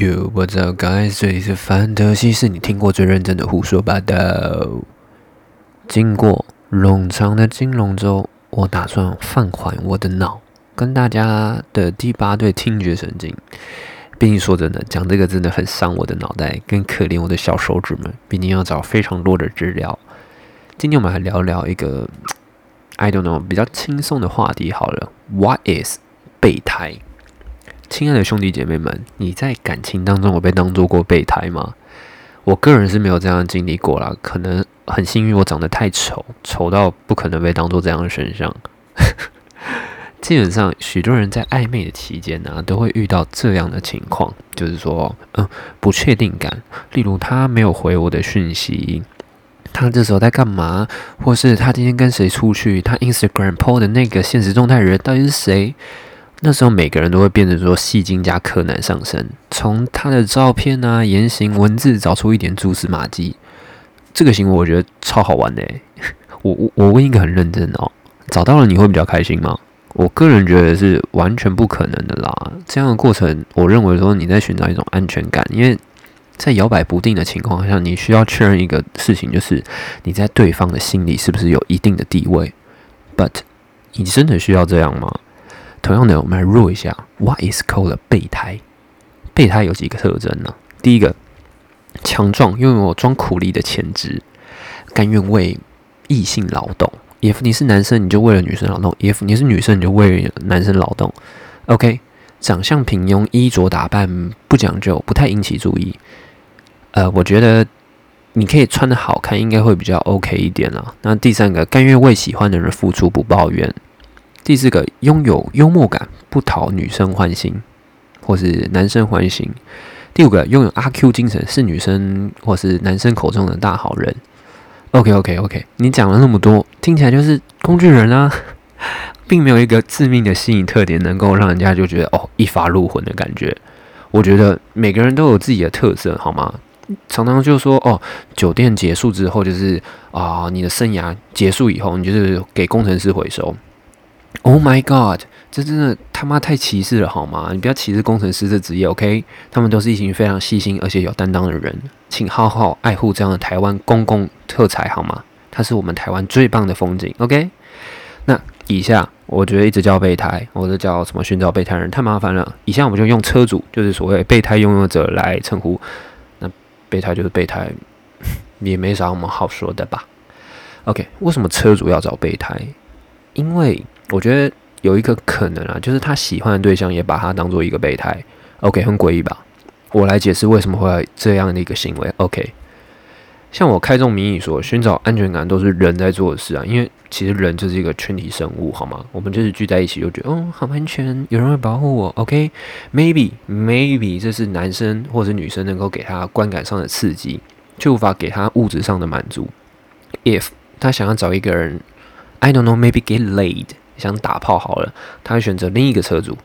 Yo, what's up, guys？这里是范德西，是你听过最认真的胡说八道。经过冗长的金龙舟，我打算放缓我的脑，跟大家的第八对听觉神经。毕竟说真的，讲这个真的很伤我的脑袋，更可怜我的小手指们，毕竟要找非常多的资料。今天我们来聊聊一个 I don't know 比较轻松的话题好了。What is 备胎？亲爱的兄弟姐妹们，你在感情当中有被当做过备胎吗？我个人是没有这样经历过啦，可能很幸运我长得太丑，丑到不可能被当做这样的选项。基本上，许多人在暧昧的期间呢，都会遇到这样的情况，就是说，嗯，不确定感，例如他没有回我的讯息，他这时候在干嘛，或是他今天跟谁出去，他 Instagram po 的那个现实状态人到底是谁？那时候每个人都会变成说戏精加柯南上身，从他的照片啊、言行、文字找出一点蛛丝马迹。这个行为我觉得超好玩的。我我我问一个很认真哦，找到了你会比较开心吗？我个人觉得是完全不可能的啦。这样的过程，我认为说你在寻找一种安全感，因为在摇摆不定的情况下，你需要确认一个事情，就是你在对方的心里是不是有一定的地位。But 你真的需要这样吗？同样的，我们来弱一下。What is called 备胎？备胎有几个特征呢？第一个，强壮，拥有装苦力的潜质，甘愿为异性劳动。if 你是男生，你就为了女生劳动；if 你是女生，你就为了男生劳动。OK，长相平庸，衣着打扮不讲究，不太引起注意。呃，我觉得你可以穿的好看，应该会比较 OK 一点啦。那第三个，甘愿为喜欢的人付出，不抱怨。第四个，拥有幽默感，不讨女生欢心，或是男生欢心。第五个，拥有阿 Q 精神，是女生或是男生口中的大好人。OK OK OK，你讲了那么多，听起来就是工具人啊，并没有一个致命的吸引特点，能够让人家就觉得哦一发入魂的感觉。我觉得每个人都有自己的特色，好吗？常常就说哦，酒店结束之后就是啊，你的生涯结束以后，你就是给工程师回收。Oh my god！这真的他妈太歧视了好吗？你不要歧视工程师这职业，OK？他们都是一群非常细心而且有担当的人，请好好爱护这样的台湾公共特产好吗？它是我们台湾最棒的风景，OK？那以下我觉得一直叫备胎，或者叫什么寻找备胎人太麻烦了。以下我们就用车主，就是所谓备胎拥有者来称呼。那备胎就是备胎，也没啥我们好说的吧？OK？为什么车主要找备胎？因为我觉得有一个可能啊，就是他喜欢的对象也把他当做一个备胎。OK，很诡异吧？我来解释为什么会这样的一个行为。OK，像我开宗明义说，寻找安全感都是人在做的事啊，因为其实人就是一个群体生物，好吗？我们就是聚在一起就觉得，哦，好安全，有人会保护我。OK，Maybe，Maybe 这是男生或者女生能够给他观感上的刺激，却无法给他物质上的满足。If 他想要找一个人，I don't know，Maybe get laid。想打炮好了，他会选择另一个车主，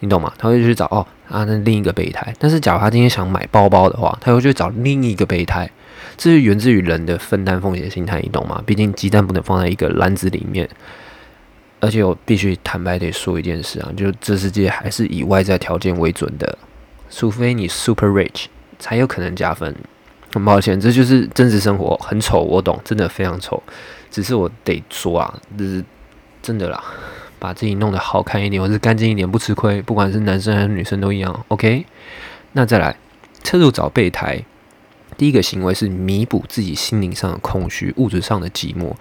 你懂吗？他会去找哦啊那另一个备胎。但是假如他今天想买包包的话，他会去找另一个备胎。这是源自于人的分担风险心态，你懂吗？毕竟鸡蛋不能放在一个篮子里面。而且我必须坦白得说一件事啊，就这世界还是以外在条件为准的，除非你 super rich 才有可能加分。很抱歉，这就是真实生活，很丑，我懂，真的非常丑。只是我得说啊，就是。真的啦，把自己弄得好看一点，或是干净一点，不吃亏。不管是男生还是女生都一样。OK，那再来，车主找备胎，第一个行为是弥补自己心灵上的空虚，物质上的寂寞。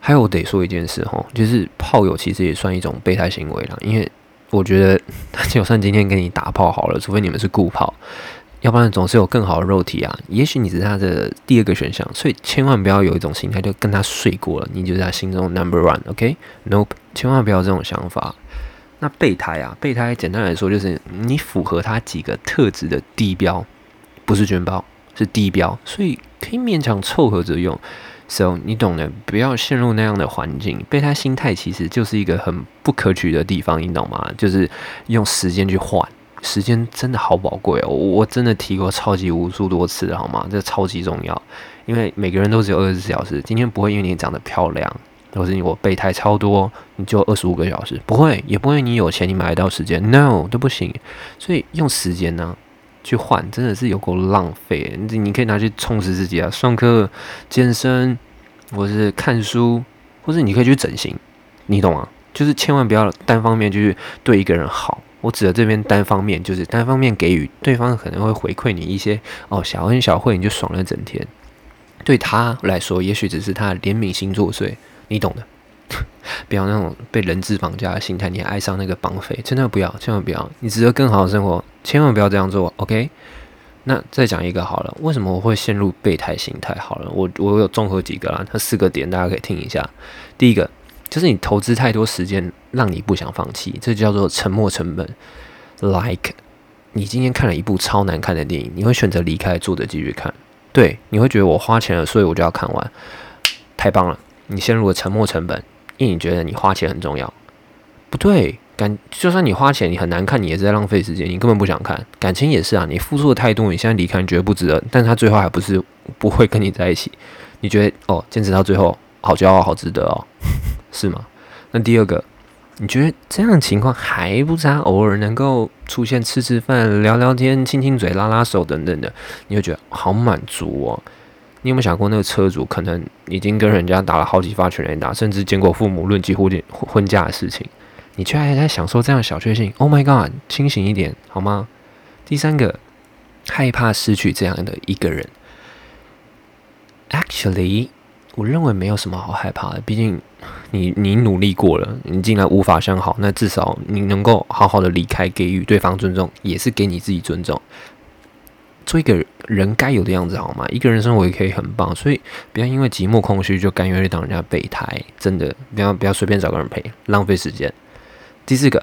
还有，得说一件事哈，就是炮友其实也算一种备胎行为了，因为我觉得，就算今天跟你打炮好了，除非你们是固炮。要不然总是有更好的肉体啊！也许你是他的第二个选项，所以千万不要有一种心态，就跟他睡过了，你就是他心中 number one，OK？Nope，千万不要这种想法。那备胎啊，备胎简单来说就是你符合他几个特质的低标，不是全包，是低标，所以可以勉强凑合着用。So 你懂的，不要陷入那样的环境。备胎心态其实就是一个很不可取的地方，你懂吗？就是用时间去换。时间真的好宝贵哦，我真的提过超级无数多次，好吗？这超级重要，因为每个人都只有二十四小时。今天不会因为你长得漂亮，或是你我备胎超多，你就二十五个小时，不会，也不会你有钱你买得到时间，no 都不行。所以用时间呢，去换，真的是有够浪费。你你可以拿去充实自己啊，上课、健身，或是看书，或是你可以去整形，你懂吗？就是千万不要单方面就是对一个人好。我指的这边单方面，就是单方面给予对方可能会回馈你一些哦小恩小惠，你就爽了整天。对他来说，也许只是他怜悯心作祟，你懂的。不要那种被人质绑架的心态，你爱上那个绑匪，真的不要，千万不要。你值得更好的生活，千万不要这样做。OK？那再讲一个好了，为什么我会陷入备胎心态？好了，我我有综合几个啦，它四个点，大家可以听一下。第一个就是你投资太多时间，让你不想放弃，这叫做沉没成本。Like，你今天看了一部超难看的电影，你会选择离开，坐着继续看。对，你会觉得我花钱了，所以我就要看完，太棒了。你陷入了沉没成本，因为你觉得你花钱很重要。不对，感就算你花钱，你很难看，你也是在浪费时间，你根本不想看。感情也是啊，你付出的太多，你现在离开，你觉得不值得，但他最后还不是不会跟你在一起。你觉得哦，坚持到最后，好骄傲，好值得哦，是吗？那第二个，你觉得这样的情况还不差，偶尔能够出现吃吃饭、聊聊天、亲亲嘴、拉拉手等等的，你会觉得好满足哦。你有没有想过，那个车主可能已经跟人家打了好几发全垒打，甚至见过父母论及婚婚婚嫁的事情，你却还在享受这样小确幸？Oh my god，清醒一点好吗？第三个，害怕失去这样的一个人。Actually，我认为没有什么好害怕的，毕竟你你努力过了，你竟然无法相好，那至少你能够好好的离开，给予对方尊重，也是给你自己尊重。做一个人该有的样子好吗？一个人生活也可以很棒，所以不要因为寂寞空虚就甘愿去当人家备胎，真的不要不要随便找个人陪，浪费时间。第四个，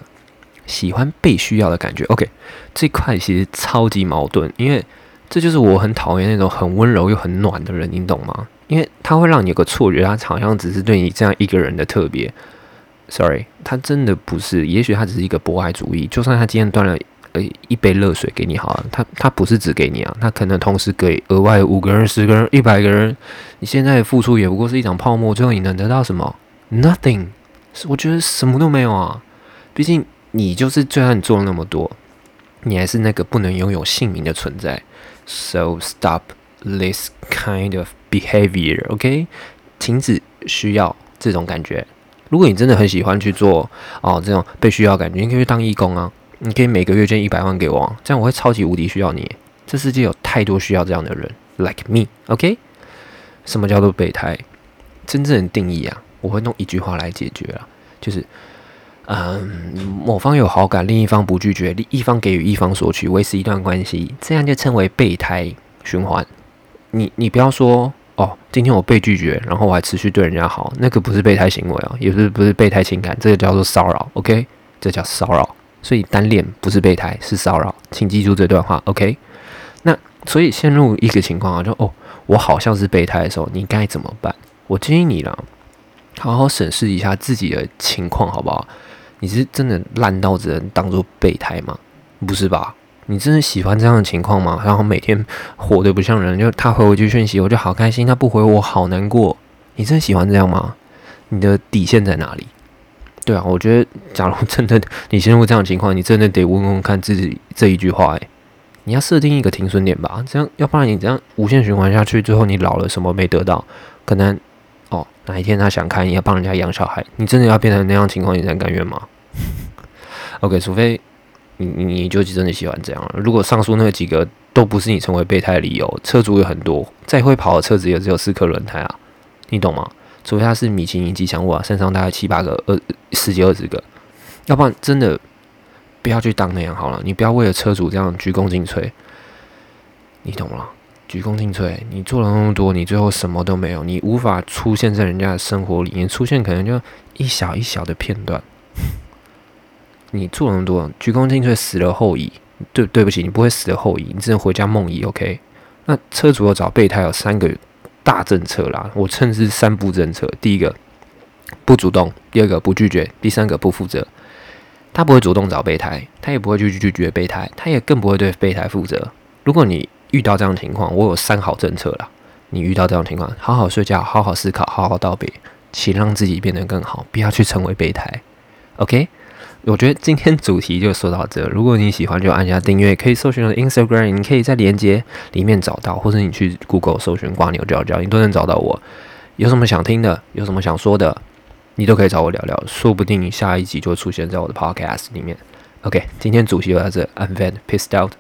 喜欢被需要的感觉。OK，这块其实超级矛盾，因为这就是我很讨厌那种很温柔又很暖的人，你懂吗？因为他会让你有个错觉，他好像只是对你这样一个人的特别。Sorry，他真的不是，也许他只是一个博爱主义，就算他今天端了呃。一杯热水给你好了，他他不是只给你啊，他可能同时给额外五个人、十个人、一百个人。你现在的付出也不过是一场泡沫，最后你能得到什么？Nothing，我觉得什么都没有啊。毕竟你就是，就算你做了那么多，你还是那个不能拥有姓名的存在。So stop this kind of behavior，OK？停止需要这种感觉。如果你真的很喜欢去做哦这种被需要感觉，你可以去当义工啊。你可以每个月捐一百万给我，这样我会超级无敌需要你。这世界有太多需要这样的人，like me，OK？什么叫做备胎？真正的定义啊，我会用一句话来解决啊，就是，嗯，某方有好感，另一方不拒绝，另一方给予，一方索取，维持一段关系，这样就称为备胎循环。你你不要说哦，今天我被拒绝，然后我还持续对人家好，那个不是备胎行为啊，也是不是备胎情感，这个叫做骚扰，OK？这叫骚扰。所以单恋不是备胎，是骚扰，请记住这段话，OK？那所以陷入一个情况啊，就哦，我好像是备胎的时候，你该怎么办？我建议你了，好好审视一下自己的情况，好不好？你是真的烂到只能当做备胎吗？不是吧？你真的喜欢这样的情况吗？然后每天活得不像人，就他回我一句讯息，我就好开心；他不回我，好难过。你真的喜欢这样吗？你的底线在哪里？对啊，我觉得，假如真的你陷入这样的情况，你真的得问问看自己这一句话：诶，你要设定一个停损点吧，这样，要不然你这样无限循环下去，最后你老了什么没得到，可能哦，哪一天他想开，你要帮人家养小孩，你真的要变成那样情况，你才甘愿吗 OK，除非你你你就真的喜欢这样了。如果上述那几个都不是你成为备胎的理由，车主有很多，再会跑的车子也只有四颗轮胎啊，你懂吗？除非他是米其林吉祥物啊，身上大概七八个、二十几、二十个，要不然真的不要去当那样好了。你不要为了车主这样鞠躬尽瘁，你懂了？鞠躬尽瘁，你做了那么多，你最后什么都没有，你无法出现在人家的生活里面，出现可能就一小一小的片段。你做了那么多，鞠躬尽瘁，死了后已。对，对不起，你不会死了后已，你只能回家梦遗。OK？那车主要找备胎有三个。大政策啦，我称之三不政策。第一个不主动，第二个不拒绝，第三个不负责。他不会主动找备胎，他也不会去拒绝备胎，他也更不会对备胎负责。如果你遇到这样的情况，我有三好政策啦。你遇到这样的情况，好好睡觉，好好思考，好好道别，请让自己变得更好，不要去成为备胎。OK，我觉得今天主题就说到这。如果你喜欢，就按下订阅，可以搜寻我的 Instagram，你可以在连接里面找到，或者你去 Google 搜寻“瓜牛教教”，你都能找到我。有什么想听的，有什么想说的，你都可以找我聊聊，说不定下一集就会出现在我的 Podcast 里面。OK，今天主题就到这，I'm very pissed out。